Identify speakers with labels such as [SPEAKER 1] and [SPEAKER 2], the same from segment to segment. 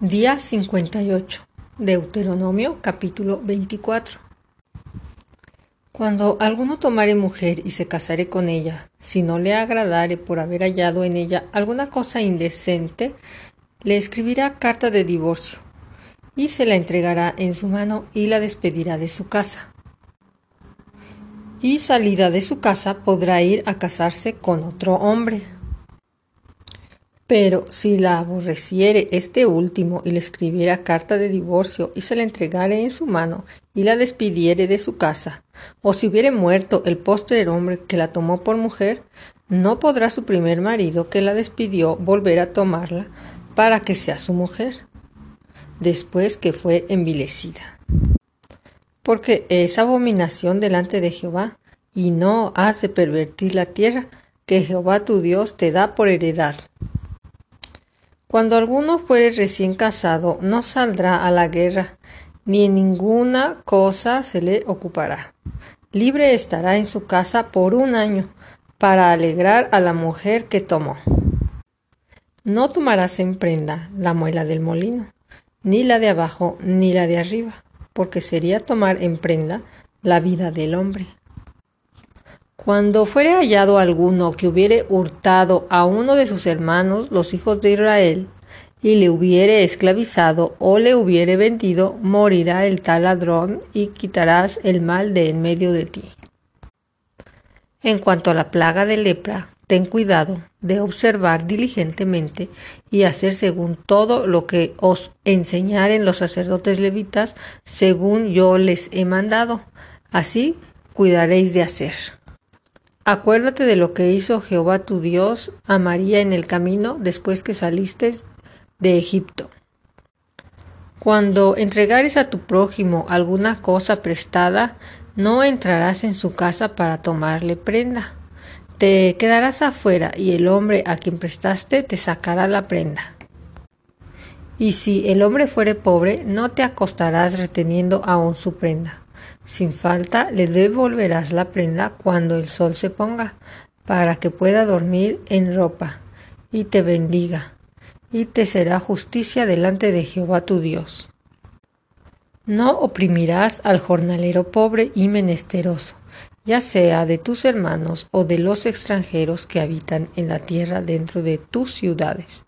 [SPEAKER 1] Día 58. Deuteronomio capítulo 24. Cuando alguno tomare mujer y se casare con ella, si no le agradare por haber hallado en ella alguna cosa indecente, le escribirá carta de divorcio y se la entregará en su mano y la despedirá de su casa. Y salida de su casa podrá ir a casarse con otro hombre. Pero si la aborreciere este último y le escribiera carta de divorcio y se la entregare en su mano y la despidiere de su casa, o si hubiere muerto el postrer hombre que la tomó por mujer, no podrá su primer marido que la despidió volver a tomarla para que sea su mujer, después que fue envilecida. Porque es abominación delante de Jehová, y no has de pervertir la tierra que Jehová tu Dios te da por heredad. Cuando alguno fuere recién casado, no saldrá a la guerra, ni en ninguna cosa se le ocupará. Libre estará en su casa por un año, para alegrar a la mujer que tomó. No tomarás en prenda la muela del molino, ni la de abajo, ni la de arriba, porque sería tomar en prenda la vida del hombre. Cuando fuere hallado alguno que hubiere hurtado a uno de sus hermanos, los hijos de Israel, y le hubiere esclavizado o le hubiere vendido, morirá el tal ladrón y quitarás el mal de en medio de ti. En cuanto a la plaga de lepra, ten cuidado de observar diligentemente y hacer según todo lo que os enseñaren los sacerdotes levitas, según yo les he mandado. Así cuidaréis de hacer. Acuérdate de lo que hizo Jehová tu Dios a María en el camino después que saliste de Egipto. Cuando entregares a tu prójimo alguna cosa prestada, no entrarás en su casa para tomarle prenda. Te quedarás afuera y el hombre a quien prestaste te sacará la prenda. Y si el hombre fuere pobre, no te acostarás reteniendo aún su prenda. Sin falta le devolverás la prenda cuando el sol se ponga, para que pueda dormir en ropa, y te bendiga, y te será justicia delante de Jehová tu Dios. No oprimirás al jornalero pobre y menesteroso, ya sea de tus hermanos o de los extranjeros que habitan en la tierra dentro de tus ciudades.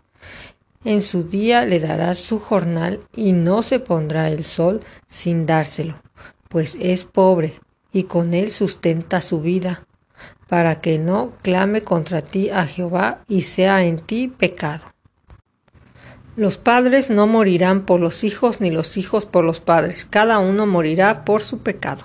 [SPEAKER 1] En su día le darás su jornal y no se pondrá el sol sin dárselo, pues es pobre, y con él sustenta su vida, para que no clame contra ti a Jehová y sea en ti pecado. Los padres no morirán por los hijos ni los hijos por los padres, cada uno morirá por su pecado.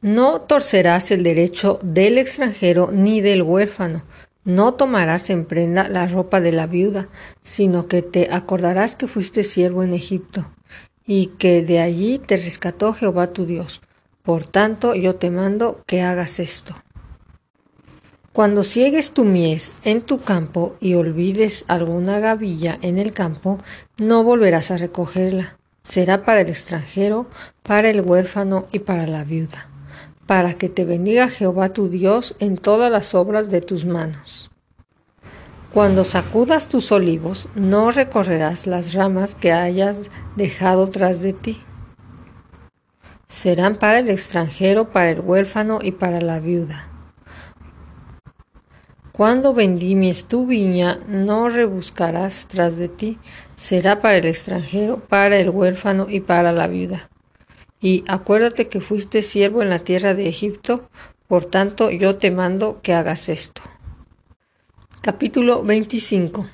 [SPEAKER 1] No torcerás el derecho del extranjero ni del huérfano, no tomarás en prenda la ropa de la viuda, sino que te acordarás que fuiste siervo en Egipto y que de allí te rescató Jehová tu Dios. Por tanto, yo te mando que hagas esto. Cuando ciegues tu mies en tu campo y olvides alguna gavilla en el campo, no volverás a recogerla. Será para el extranjero, para el huérfano y para la viuda, para que te bendiga Jehová tu Dios en todas las obras de tus manos. Cuando sacudas tus olivos, no recorrerás las ramas que hayas dejado tras de ti. Serán para el extranjero, para el huérfano y para la viuda. Cuando vendimies tu viña, no rebuscarás tras de ti. Será para el extranjero, para el huérfano y para la viuda. Y acuérdate que fuiste siervo en la tierra de Egipto, por tanto yo te mando que hagas esto. Capítulo 25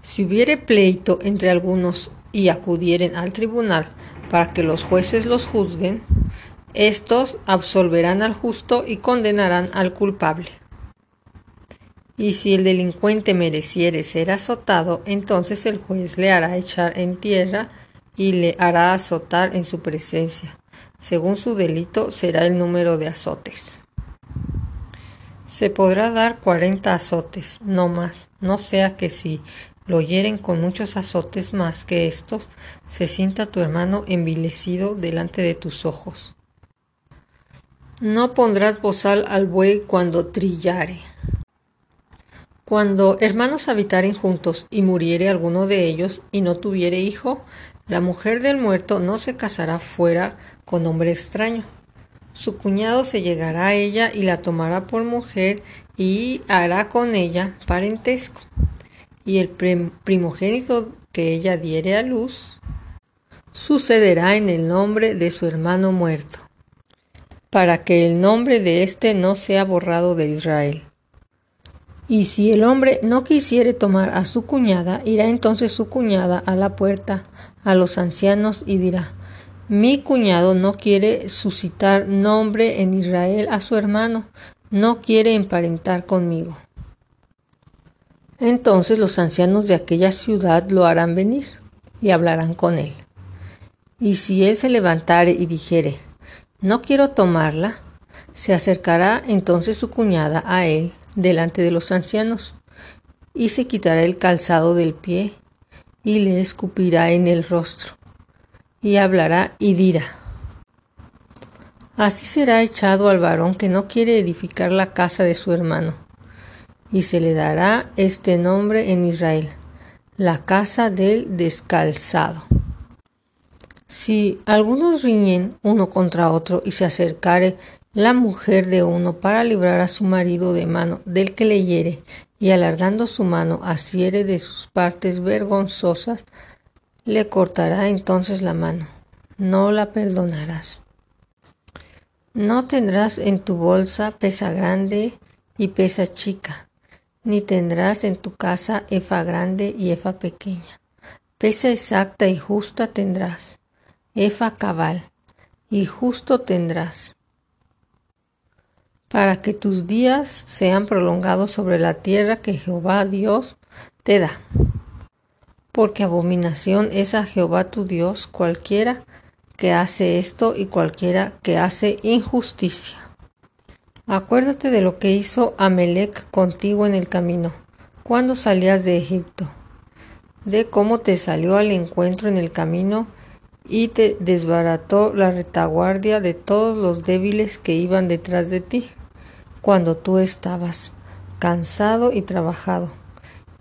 [SPEAKER 1] Si hubiere pleito entre algunos y acudieren al tribunal para que los jueces los juzguen, estos absolverán al justo y condenarán al culpable. Y si el delincuente mereciere ser azotado, entonces el juez le hará echar en tierra y le hará azotar en su presencia. Según su delito será el número de azotes. Se podrá dar cuarenta azotes, no más, no sea que si lo hieren con muchos azotes más que estos, se sienta tu hermano envilecido delante de tus ojos. No pondrás bozal al buey cuando trillare. Cuando hermanos habitaren juntos y muriere alguno de ellos y no tuviere hijo, la mujer del muerto no se casará fuera con hombre extraño. Su cuñado se llegará a ella y la tomará por mujer y hará con ella parentesco. Y el primogénito que ella diere a luz sucederá en el nombre de su hermano muerto, para que el nombre de éste no sea borrado de Israel. Y si el hombre no quisiere tomar a su cuñada, irá entonces su cuñada a la puerta a los ancianos y dirá, mi cuñado no quiere suscitar nombre en Israel a su hermano, no quiere emparentar conmigo. Entonces los ancianos de aquella ciudad lo harán venir y hablarán con él. Y si él se levantare y dijere, no quiero tomarla, se acercará entonces su cuñada a él delante de los ancianos, y se quitará el calzado del pie, y le escupirá en el rostro, y hablará y dirá, Así será echado al varón que no quiere edificar la casa de su hermano, y se le dará este nombre en Israel, la casa del descalzado. Si algunos riñen uno contra otro y se acercare la mujer de uno para librar a su marido de mano del que le hiere, y alargando su mano asiere de sus partes vergonzosas, le cortará entonces la mano, no la perdonarás. No tendrás en tu bolsa pesa grande y pesa chica, ni tendrás en tu casa efa grande y efa pequeña. Pesa exacta y justa tendrás Efa cabal, y justo tendrás, para que tus días sean prolongados sobre la tierra que Jehová Dios te da. Porque abominación es a Jehová tu Dios cualquiera que hace esto y cualquiera que hace injusticia. Acuérdate de lo que hizo Amelec contigo en el camino, cuando salías de Egipto, de cómo te salió al encuentro en el camino y te desbarató la retaguardia de todos los débiles que iban detrás de ti, cuando tú estabas cansado y trabajado,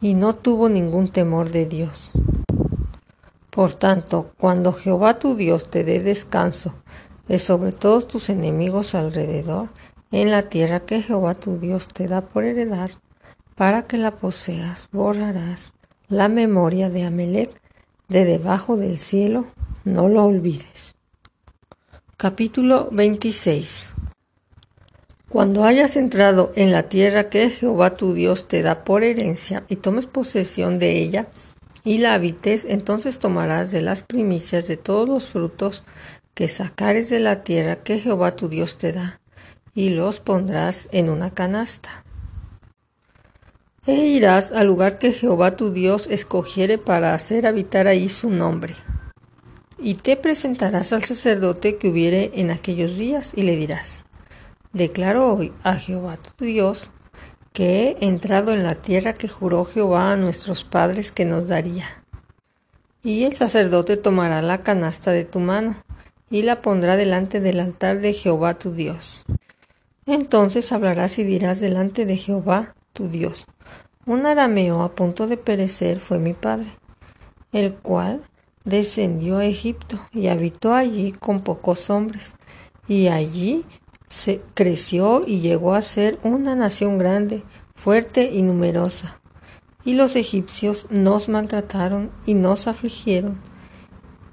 [SPEAKER 1] y no tuvo ningún temor de Dios. Por tanto, cuando Jehová tu Dios te dé descanso de sobre todos tus enemigos alrededor, en la tierra que Jehová tu Dios te da por heredad, para que la poseas, borrarás la memoria de Amelec de debajo del cielo no lo olvides. Capítulo 26 Cuando hayas entrado en la tierra que Jehová tu Dios te da por herencia y tomes posesión de ella y la habites, entonces tomarás de las primicias de todos los frutos que sacares de la tierra que Jehová tu Dios te da y los pondrás en una canasta. E irás al lugar que Jehová tu Dios escogiere para hacer habitar ahí su nombre y te presentarás al sacerdote que hubiere en aquellos días, y le dirás, Declaro hoy a Jehová tu Dios, que he entrado en la tierra que juró Jehová a nuestros padres que nos daría. Y el sacerdote tomará la canasta de tu mano, y la pondrá delante del altar de Jehová tu Dios. Entonces hablarás y dirás delante de Jehová tu Dios. Un arameo a punto de perecer fue mi padre, el cual descendió a Egipto y habitó allí con pocos hombres, y allí se creció y llegó a ser una nación grande, fuerte y numerosa. Y los egipcios nos maltrataron y nos afligieron,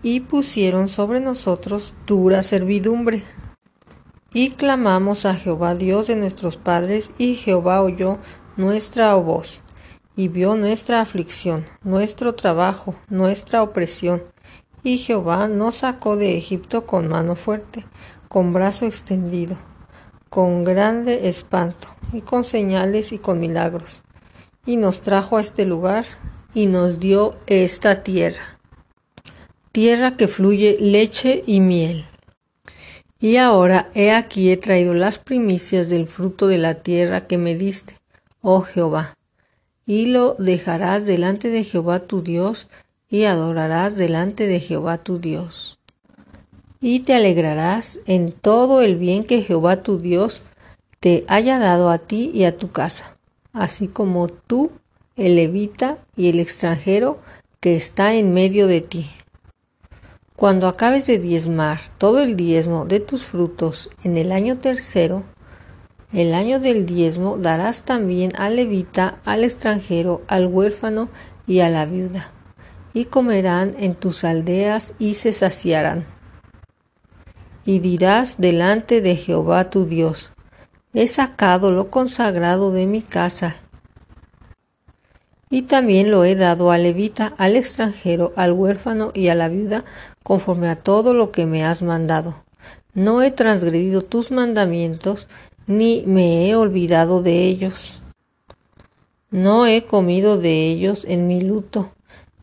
[SPEAKER 1] y pusieron sobre nosotros dura servidumbre. Y clamamos a Jehová Dios de nuestros padres, y Jehová oyó nuestra voz y vio nuestra aflicción, nuestro trabajo, nuestra opresión. Y Jehová nos sacó de Egipto con mano fuerte, con brazo extendido, con grande espanto, y con señales y con milagros. Y nos trajo a este lugar y nos dio esta tierra, tierra que fluye leche y miel. Y ahora he aquí he traído las primicias del fruto de la tierra que me diste, oh Jehová y lo dejarás delante de Jehová tu Dios, y adorarás delante de Jehová tu Dios. Y te alegrarás en todo el bien que Jehová tu Dios te haya dado a ti y a tu casa. así como tú, el levita y el extranjero que está en medio de ti. Cuando acabes de diezmar todo el diezmo de tus frutos en el año tercero, el año del diezmo darás también al levita, al extranjero, al huérfano y a la viuda, y comerán en tus aldeas y se saciarán. Y dirás delante de Jehová tu Dios, he sacado lo consagrado de mi casa y también lo he dado al levita, al extranjero, al huérfano y a la viuda, conforme a todo lo que me has mandado. No he transgredido tus mandamientos, ni me he olvidado de ellos. No he comido de ellos en mi luto,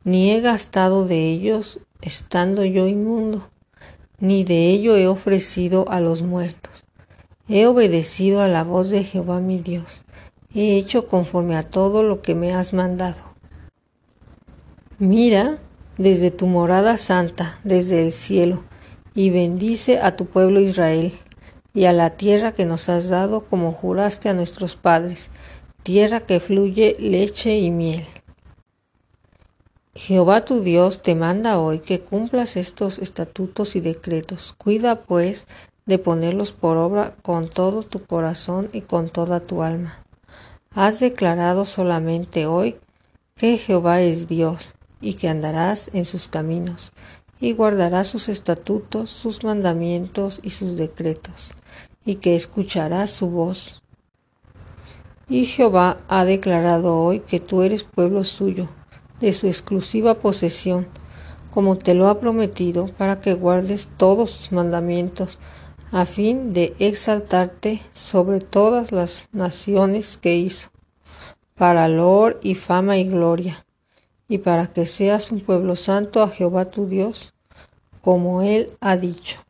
[SPEAKER 1] ni he gastado de ellos estando yo inmundo, ni de ello he ofrecido a los muertos. He obedecido a la voz de Jehová mi Dios he hecho conforme a todo lo que me has mandado. Mira desde tu morada santa, desde el cielo, y bendice a tu pueblo Israel y a la tierra que nos has dado como juraste a nuestros padres, tierra que fluye leche y miel. Jehová tu Dios te manda hoy que cumplas estos estatutos y decretos. Cuida pues de ponerlos por obra con todo tu corazón y con toda tu alma Has declarado solamente hoy que Jehová es Dios y que andarás en sus caminos y guardarás sus estatutos, sus mandamientos y sus decretos, y que escucharás su voz. Y Jehová ha declarado hoy que tú eres pueblo suyo, de su exclusiva posesión, como te lo ha prometido, para que guardes todos sus mandamientos, a fin de exaltarte sobre todas las naciones que hizo, para lor y fama y gloria, y para que seas un pueblo santo a Jehová tu Dios, como él ha dicho.